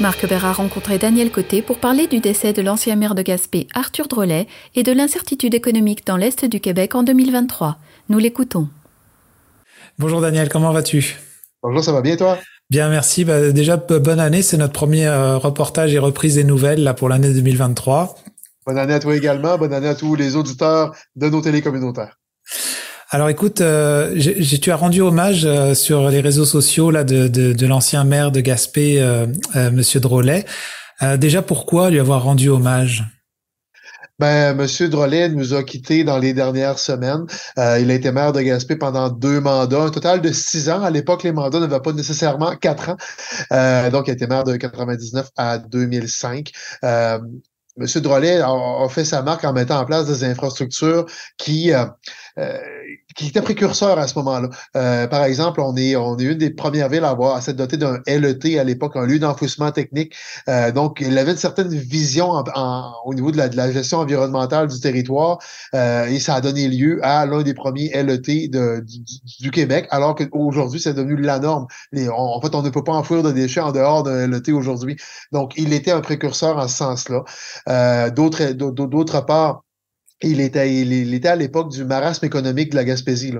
Marc Bert a rencontré Daniel Côté pour parler du décès de l'ancien maire de Gaspé, Arthur Drolet, et de l'incertitude économique dans l'Est du Québec en 2023. Nous l'écoutons. Bonjour Daniel, comment vas-tu? Bonjour, ça va bien toi? Bien, merci. Bah, déjà, bonne année. C'est notre premier euh, reportage et reprise des nouvelles là pour l'année 2023. Bonne année à toi également. Bonne année à tous les auditeurs de nos télécommunautaires. Alors écoute, euh, tu as rendu hommage euh, sur les réseaux sociaux là de, de, l'ancien maire de Gaspé, euh, Monsieur Drolet. déjà, pourquoi lui avoir rendu hommage? Ben, Monsieur Drolet nous a quittés dans les dernières semaines. Euh, il a été maire de Gaspé pendant deux mandats, un total de six ans. À l'époque, les mandats n'avaient pas nécessairement quatre ans. Euh, donc, il a été maire de 99 à 2005. Euh, Monsieur Drolet a, fait sa marque en mettant en place des infrastructures qui euh, euh, qui était précurseur à ce moment-là. Euh, par exemple, on est, on est une des premières villes à avoir à s'être dotée d'un LET à l'époque, un lieu d'enfouissement technique. Euh, donc, il avait une certaine vision en, au niveau de la, de la, gestion environnementale du territoire euh, et ça a donné lieu à l'un des premiers LET de, du, du, Québec, alors qu'aujourd'hui, c'est devenu la norme. en fait, on ne peut pas enfouir de déchets en dehors d'un LET aujourd'hui. Donc, il était un précurseur en ce sens-là. Euh, d'autre part, il était, il, était à l'époque du marasme économique de la Gaspésie.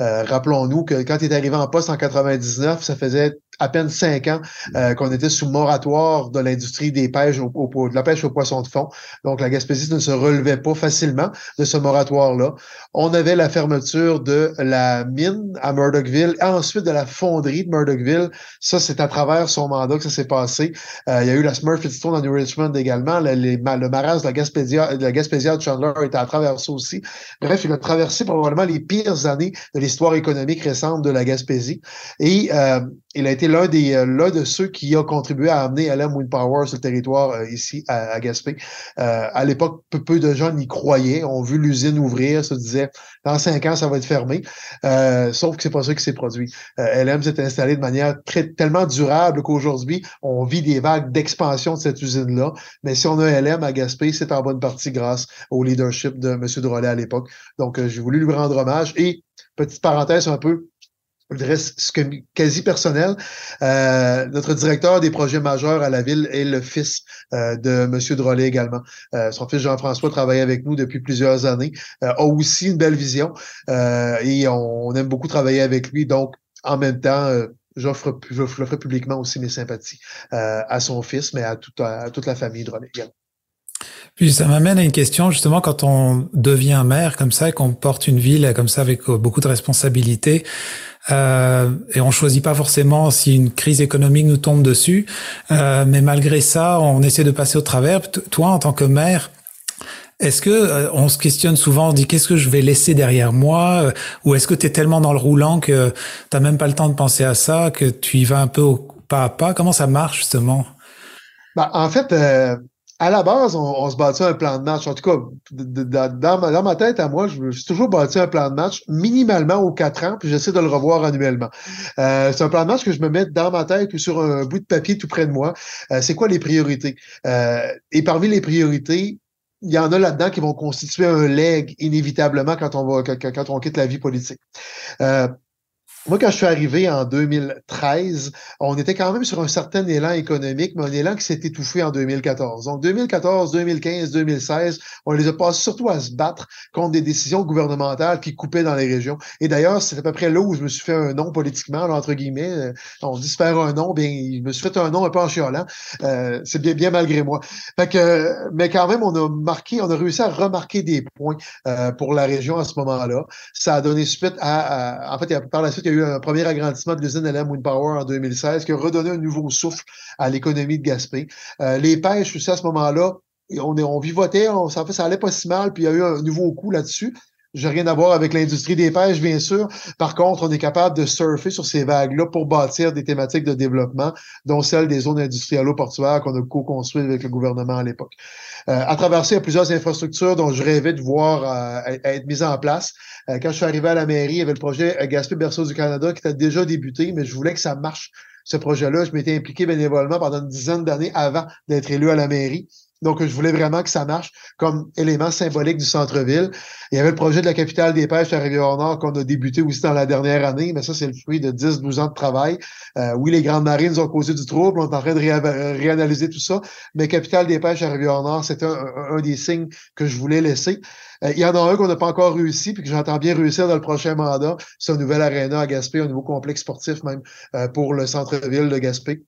Euh, rappelons-nous que quand il est arrivé en poste en 99, ça faisait à peine cinq ans euh, qu'on était sous moratoire de l'industrie des pêches au, de la pêche aux poissons de fond. Donc, la Gaspésie ne se relevait pas facilement de ce moratoire-là. On avait la fermeture de la mine à Murdochville, et ensuite de la fonderie de Murdochville. Ça, c'est à travers son mandat que ça s'est passé. Euh, il y a eu la Stone à New Richmond également. Le, les, le de la Gaspésia, de la Gaspésia de Chandler était à travers ça aussi. Bref, il a traversé probablement les pires années de l'histoire économique récente de la Gaspésie. Et euh, il a été euh, l'un de ceux qui a contribué à amener LM Wind Power sur le territoire euh, ici à, Gaspé. Euh, à l'époque, peu, de gens n'y croyaient, ont vu l'usine ouvrir, se disaient dans cinq ans ça va être fermé. sauf que c'est pas ça qui s'est produit. LM s'est installé de manière très tellement durable qu'aujourd'hui on vit des vagues d'expansion de cette usine là. Mais si on a LM à Gaspé, c'est en bonne partie grâce au leadership de M. Drolet à l'époque. Donc j'ai voulu lui rendre hommage et petite parenthèse un peu je ce quasi personnel. Euh, notre directeur des projets majeurs à la ville est le fils euh, de M. Drolet également. Euh, son fils Jean-François travaille avec nous depuis plusieurs années, a aussi une belle vision et on, aime beaucoup travailler avec lui. Donc, en même temps, j'offre, j'offre publiquement aussi mes sympathies à son fils, mais à, à toute la famille Drolet également. Puis ça m'amène à une question, justement, quand on devient maire comme ça et qu'on porte une ville comme ça avec beaucoup de responsabilités, euh, et on choisit pas forcément si une crise économique nous tombe dessus, euh, mais malgré ça, on essaie de passer au travers. Toi, en tant que maire, est-ce que euh, on se questionne souvent, on dit qu'est-ce que je vais laisser derrière moi, euh, ou est-ce que tu es tellement dans le roulant que t'as même pas le temps de penser à ça, que tu y vas un peu au pas à pas? Comment ça marche justement? Bah, en fait, euh, à la base, on, se bâtit un plan de match. En tout cas, dans, ma, tête, à moi, je me suis toujours bâti un plan de match minimalement aux quatre ans, puis j'essaie de le revoir annuellement. Euh, c'est un plan de match que je me mets dans ma tête ou sur un bout de papier tout près de moi. Euh, c'est quoi les priorités? Euh, et parmi les priorités, il y en a là-dedans qui vont constituer un leg inévitablement quand on va quand, on quitte la vie politique. Moi, quand je suis arrivé en 2013, on était quand même sur un certain élan économique, mais un élan qui s'est étouffé en 2014. Donc, 2014, 2015, 2016, on les a passés surtout à se battre contre des décisions gouvernementales qui coupaient dans les régions. Et d'ailleurs, c'est à peu près là où je me suis fait un nom politiquement, entre guillemets. Euh, on dit se faire un nom, bien, je me suis fait un nom un peu en. Euh, c'est bien, bien malgré moi. Fait que, mais quand même, on a marqué, on a réussi à remarquer des points euh, pour la région à ce moment-là. Ça a donné suite à, en fait, par la suite, il y a eu un premier agrandissement de l'usine LM Wind Power en 2016 qui a redonné un nouveau souffle à l'économie de Gaspé. Euh, les pêches aussi à ce moment-là, on, on vivotait, ça, ça allait pas si mal, puis il y a eu un nouveau coup là-dessus. J'ai rien à voir avec l'industrie des pêches, bien sûr. Par contre, on est capable de surfer sur ces vagues-là pour bâtir des thématiques de développement, dont celle des zones industrielles portuaires qu'on a co-construites avec le gouvernement à l'époque. Euh, à travers ça, il y a plusieurs infrastructures dont je rêvais de voir euh, être mises en place. Euh, quand je suis arrivé à la mairie, il y avait le projet Gaspé Berceau du Canada qui était déjà débuté, mais je voulais que ça marche, ce projet-là. Je m'étais impliqué bénévolement pendant une dizaine d'années avant d'être élu à la mairie. Donc, je voulais vraiment que ça marche comme élément symbolique du centre-ville. Il y avait le projet de la capitale des pêches à Rivière-Nord qu'on a débuté aussi dans la dernière année, mais ça, c'est le fruit de 10-12 ans de travail. Euh, oui, les grandes marines ont causé du trouble, on est en train de réanalyser tout ça, mais capitale des pêches à Rivière-Nord, c'était un, des signes que je voulais laisser. Euh, il y en a un qu'on n'a pas encore réussi, puis que j'entends bien réussir dans le prochain mandat. C'est un nouvel aréna à Gaspé, un nouveau complexe sportif même euh, pour le centre-ville de Gaspé.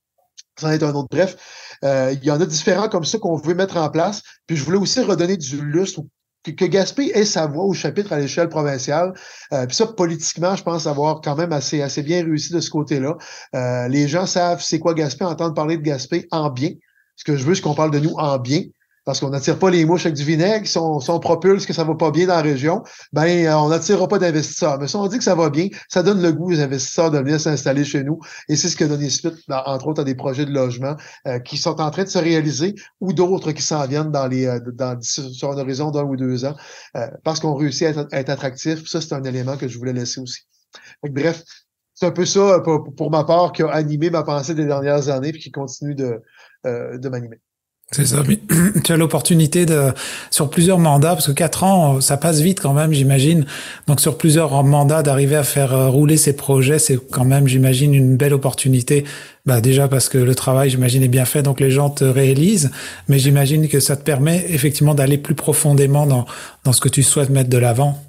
Ça en est un autre. Bref, euh, il y en a différents comme ça qu'on veut mettre en place. Puis je voulais aussi redonner du lustre que, Gaspé ait sa voix au chapitre à l'échelle provinciale. Euh, puis ça, politiquement, je pense avoir quand même assez, assez bien réussi de ce côté-là. Euh, les gens savent c'est quoi Gaspé, entendent parler de Gaspé en bien. Ce que je veux, c'est qu'on parle de nous en bien parce qu'on n'attire pas les mouches avec du vinaigre, si on, propulse que ça va pas bien dans la région, ben euh, on n'attirera pas d'investisseurs. Mais si on dit que ça va bien, ça donne le goût aux investisseurs de venir s'installer chez nous. Et c'est ce qui a donné suite, entre autres, à des projets de logement euh, qui sont en train de se réaliser ou d'autres qui s'en viennent dans les euh, dans, sur un horizon d'un ou deux ans, parce qu'on réussit à être, à être attractif. Ça, c'est un élément que je voulais laisser aussi. bref, c'est un peu ça pour, ma part qui a animé ma pensée des dernières années et qui continue de, de m'animer. C'est ça. Tu as l'opportunité de, sur plusieurs mandats, parce que quatre ans, ça passe vite quand même, j'imagine. Donc sur plusieurs mandats, d'arriver à faire euh, rouler ces projets, c'est quand même, j'imagine, une belle opportunité. Bah déjà parce que le travail, j'imagine, est bien fait, donc les gens te réalisent. Mais j'imagine que ça te permet effectivement d'aller plus profondément dans, dans ce que tu souhaites mettre de l'avant.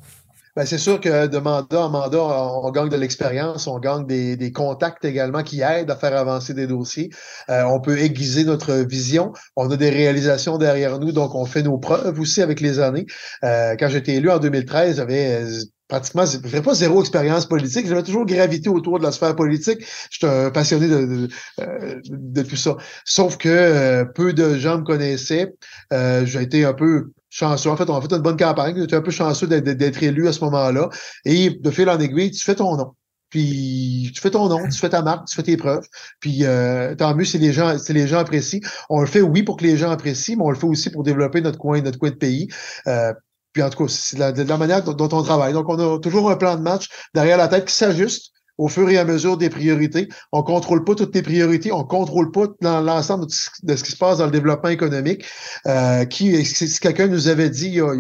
Ben, c'est sûr que de mandat en mandat, on, gagne de l'expérience, on gagne des, des, contacts également qui aident à faire avancer des dossiers. Euh, on peut aiguiser notre vision. On a des réalisations derrière nous, donc on fait nos preuves aussi avec les années. Euh, quand j'étais élu en 2013, j'avais euh, pratiquement, je dirais pas zéro expérience politique, j'avais toujours gravité autour de la sphère politique. J'étais un passionné de, de, de, tout ça. Sauf que peu de gens me connaissaient. j'ai été un peu chanceux. En fait, on a fait une bonne campagne. Tu es un peu chanceux d'être élu à ce moment-là. Et de fil en aiguille, tu fais ton nom. Puis tu fais ton nom, tu fais ta marque, tu fais tes preuves. Puis euh, tant mieux si les gens, si les gens apprécient. On le fait oui pour que les gens apprécient, mais on le fait aussi pour développer notre coin, notre coin de pays. Euh, puis en tout cas, c'est de, la, manière dont, dont, on travaille. Donc, on a toujours un plan de match derrière la tête qui s'ajuste au fur et à mesure des priorités. On contrôle pas toutes les priorités, on contrôle pas l'ensemble de ce qui se passe dans le développement économique. Euh, qui, si quelqu'un nous avait dit il y a,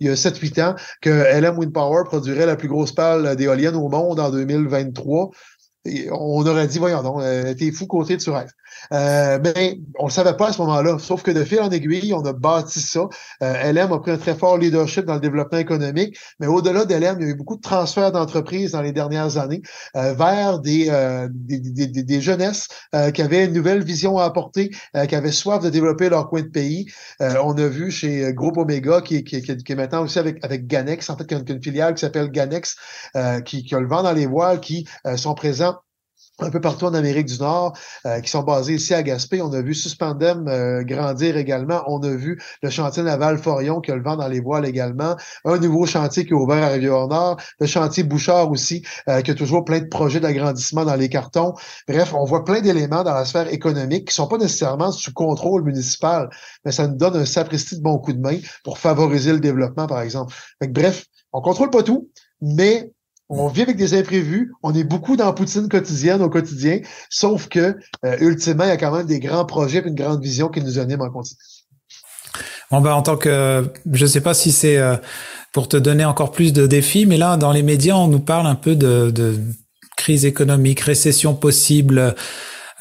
il y a 7-8 ans que LM Wind Power produirait la plus grosse pale d'éoliennes au monde en 2023, on aurait dit, voyons donc, euh, t'es fou côté de rêves. Euh, ben, on le savait pas à ce moment-là. Sauf que de fil en aiguille, on a bâti ça. Euh, LM a pris un très fort leadership dans le développement économique. Mais au-delà d'LM, il y a eu beaucoup de transferts d'entreprises dans les dernières années euh, vers des, euh, des, des, des, jeunesses euh, qui avaient une nouvelle vision à apporter, qui avaient soif de développer leur coin de pays. on a vu chez Groupe Omega, qui, qui, qui, est maintenant aussi avec, avec Ganex, en fait, qui a une, filiale qui s'appelle Ganex, qui, qui a le vent dans les voiles, qui sont présents un peu partout en Amérique du Nord, euh, qui sont basés ici à Gaspé. On a vu Suspendem euh, grandir également. On a vu le chantier naval Forion qui a le vent dans les voiles également. Un nouveau chantier qui est ouvert à Rivière-Nord. Le chantier Bouchard aussi, euh, qui a toujours plein de projets d'agrandissement dans les cartons. Bref, on voit plein d'éléments dans la sphère économique qui sont pas nécessairement sous contrôle municipal, mais ça nous donne un sapristi de bon coup de main pour favoriser le développement, par exemple. bref, on contrôle pas tout, mais on vit avec des imprévus, on est beaucoup dans la poutine quotidienne au quotidien, sauf que, euh, ultimement, il y a quand même des grands projets et une grande vision qui nous animent en continu. Bon, ben, en tant que, je sais pas si c'est euh, pour te donner encore plus de défis, mais là, dans les médias, on nous parle un peu de crise économique, récession possible.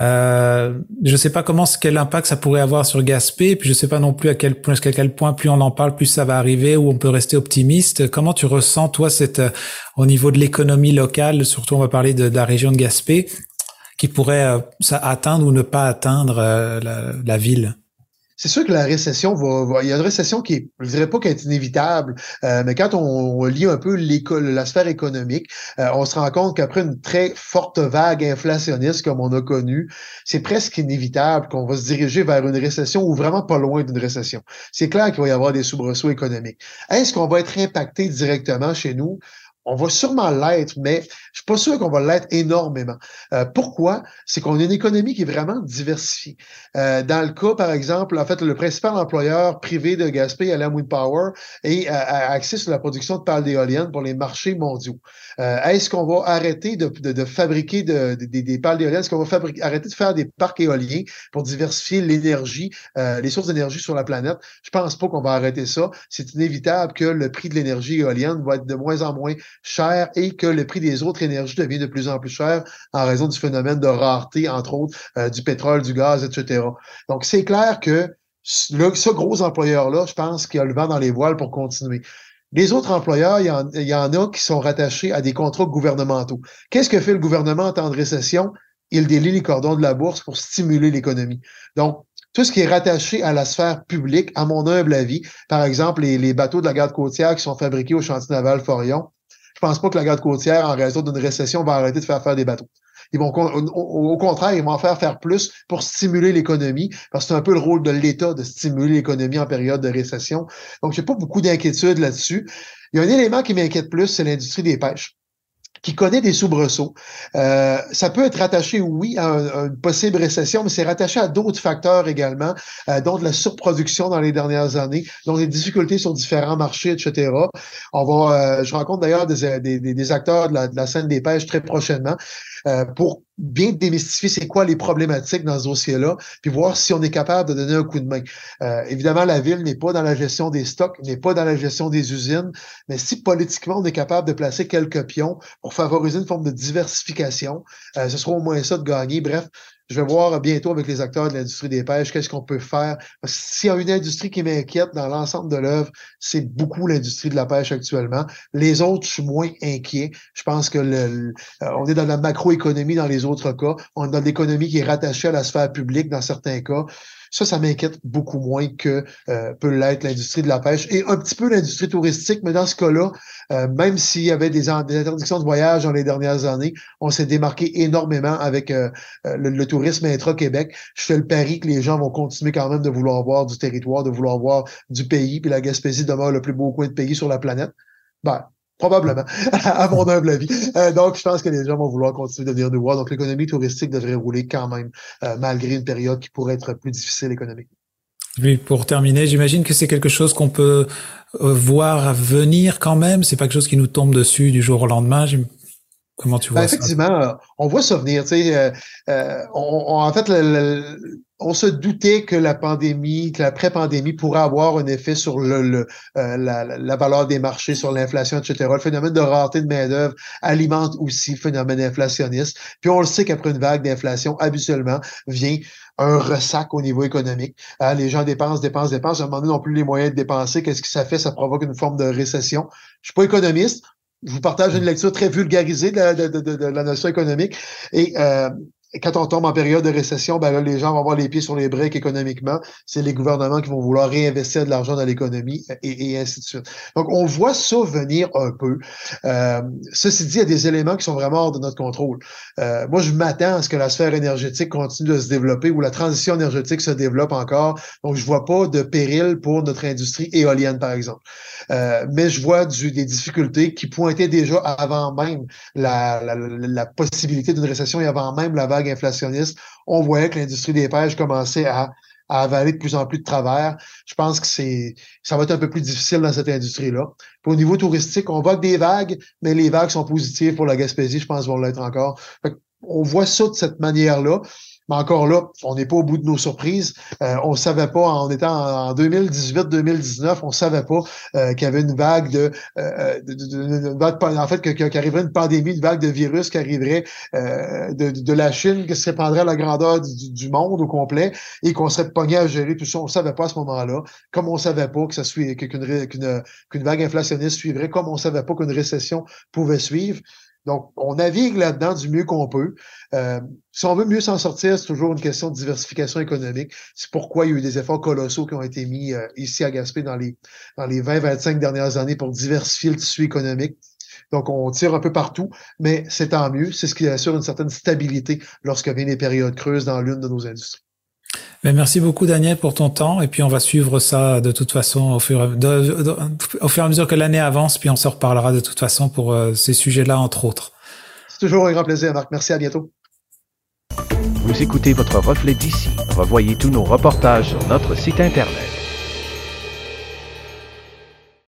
Euh, je sais pas comment, quel impact ça pourrait avoir sur Gaspé, puis je sais pas non plus à quel point, à quel point plus on en parle, plus ça va arriver, ou on peut rester optimiste. Comment tu ressens toi cette, euh, au niveau de l'économie locale, surtout on va parler de, la région de Gaspé, qui pourrait euh, ça atteindre ou ne pas atteindre la ville? C'est sûr que la récession va, Il y a une récession qui est, je dirais pas qu'elle est inévitable, euh, mais quand on, lit un peu l'école, la sphère économique, euh, on se rend compte qu'après une très forte vague inflationniste comme on a connu, c'est presque inévitable qu'on va se diriger vers une récession ou vraiment pas loin d'une récession. C'est clair qu'il va y avoir des soubresauts économiques. Est-ce qu'on va être impacté directement chez nous? On va sûrement l'être, mais je suis pas sûr qu'on va l'être énormément. Euh, pourquoi? C'est qu'on a une économie qui est vraiment diversifiée. Euh, dans le cas, par exemple, en fait, le principal employeur privé de Gaspé, Alam Wind Power, et a, accès sur la production de pales d'éoliennes pour les marchés mondiaux. Euh, est-ce qu'on va arrêter de, fabriquer de, des pales d'éoliennes? Est-ce qu'on va arrêter de faire des parcs éoliens pour diversifier l'énergie, les sources d'énergie sur la planète? Je pense pas qu'on va arrêter ça. C'est inévitable que le prix de l'énergie éolienne va être de moins en moins cher et que le prix des autres énergies devient de plus en plus cher en raison du phénomène de rareté, entre autres, euh, du pétrole, du gaz, etc. Donc, c'est clair que ce gros employeur-là, je pense qu'il a le vent dans les voiles pour continuer. Les autres employeurs, il y, en, a qui sont rattachés à des contrats gouvernementaux. Qu'est-ce que fait le gouvernement en temps de récession? Il délie les cordons de la bourse pour stimuler l'économie. Donc, tout ce qui est rattaché à la sphère publique, à mon humble avis, par exemple, les, les bateaux de la garde côtière qui sont fabriqués au chantier naval Forion, pense pas que la garde côtière, en raison d'une récession, va arrêter de faire faire des bateaux. Ils vont, au, contraire, ils vont en faire faire plus pour stimuler l'économie, parce que c'est un peu le rôle de l'État de stimuler l'économie en période de récession. Donc, j'ai pas beaucoup d'inquiétude là-dessus. Il y a un élément qui m'inquiète plus, c'est l'industrie des pêches qui connaît des soubresauts. Euh, ça peut être rattaché, oui, à, une possible récession, mais c'est rattaché à d'autres facteurs également, euh, dont de la surproduction dans les dernières années, dont des difficultés sur différents marchés, etc. On va, euh, je rencontre d'ailleurs des, des, des, acteurs de la, de la scène des pêches très prochainement euh, pour bien démystifier c'est quoi les problématiques dans ce dossier-là, puis voir si on est capable de donner un coup de main. Euh, évidemment, la ville n'est pas dans la gestion des stocks, n'est pas dans la gestion des usines, mais si politiquement on est capable de placer quelques pions pour favoriser une forme de diversification, euh, ce sera au moins ça de gagner. Bref, je vais voir bientôt avec les acteurs de l'industrie des pêches qu'est-ce qu'on peut faire. S'il y a une industrie qui m'inquiète dans l'ensemble de l'œuvre, c'est beaucoup l'industrie de la pêche actuellement. Les autres, je suis moins inquiet. Je pense que le, euh, on est dans la macroéconomie dans les autres cas. On est dans l'économie qui est rattachée à la sphère publique dans certains cas. Ça, ça m'inquiète beaucoup moins que euh, peut l'être l'industrie de la pêche et un petit peu l'industrie touristique. Mais dans ce cas-là, euh, même s'il y avait des, interdictions de voyage dans les dernières années, on s'est démarqué énormément avec euh, le, tourisme intra-Québec. Je fais le pari que les gens vont continuer quand même de vouloir voir du territoire, de vouloir voir du pays, puis la Gaspésie demeure le plus beau coin de pays sur la planète. Ben, Probablement, à mon humble avis. Euh, donc, je pense que les gens vont vouloir continuer de venir nous voir. Donc, l'économie touristique devrait rouler quand même, euh, malgré une période qui pourrait être plus difficile économiquement. Oui, pour terminer, j'imagine que c'est quelque chose qu'on peut euh, voir venir quand même. C'est pas quelque chose qui nous tombe dessus du jour au lendemain. Comment tu vois ben, Effectivement, on voit ça venir. Tu sais, en fait, le, on se doutait que la pandémie, que l'après-pandémie pourrait avoir un effet sur le, euh, la, valeur des marchés, sur l'inflation, etc. Le phénomène de rareté de main-d'œuvre alimente aussi le phénomène inflationniste. Puis on le sait qu'après une vague d'inflation, habituellement, vient un ressac au niveau économique. Hein, les gens dépensent, dépensent, dépensent. À un moment donné, n'ont plus les moyens de dépenser. Qu'est-ce que ça fait? Ça provoque une forme de récession. Je suis pas économiste. Je vous partage une lecture très vulgarisée de, la notion économique. Et euh, quand on tombe en période de récession, ben là, les gens vont avoir les pieds sur les briques économiquement. C'est les gouvernements qui vont vouloir réinvestir de l'argent dans l'économie et, ainsi de suite. Donc, on voit ça venir un peu. Euh, ceci dit, il y a des éléments qui sont vraiment hors de notre contrôle. Euh, moi, je m'attends à ce que la sphère énergétique continue de se développer ou la transition énergétique se développe encore. Donc, je vois pas de péril pour notre industrie éolienne, par exemple. Euh, mais je vois du, des difficultés qui pointaient déjà avant même la, la, la possibilité d'une récession et avant même la vague inflationniste, on voyait que l'industrie des pêches commençait à, avaler de plus en plus de travers. Je pense que c'est ça va être un peu plus difficile dans cette industrie-là. Au niveau touristique, on voit des vagues, mais les vagues sont positives pour la Gaspésie, je pense, vont l'être encore. on voit ça de cette manière-là. Mais encore là, on n'est pas au bout de nos surprises. Euh, on savait pas, en étant en 2018-2019, on savait pas euh, qu'il y avait une vague de, euh, en fait, qu'arriverait une pandémie, une vague de virus qui arriverait de, la Chine, qui se répandrait à la grandeur du, monde au complet et qu'on serait pogné à gérer tout ça. On savait pas à ce moment-là. Comme on savait pas que ça qu'une, qu'une vague inflationniste suivrait, comme on savait pas qu'une récession pouvait suivre. Donc, on navigue là-dedans du mieux qu'on peut. Euh, si on veut mieux s'en sortir, c'est toujours une question de diversification économique. C'est pourquoi il y a eu des efforts colossaux qui ont été mis euh, ici à Gaspé dans les, dans les 20-25 dernières années pour diversifier le tissu économique. Donc, on tire un peu partout, mais c'est tant mieux. C'est ce qui assure une certaine stabilité lorsque viennent les périodes creuses dans l'une de nos industries. Ben, merci beaucoup Daniel pour ton temps et puis on va suivre ça de toute façon au fur, au fur et à mesure que l'année avance puis on se reparlera de toute façon pour euh, ces sujets-là entre autres. C'est toujours un grand plaisir Marc, merci à bientôt. Vous écoutez votre reflet d'ici. Revoyez tous nos reportages sur notre site internet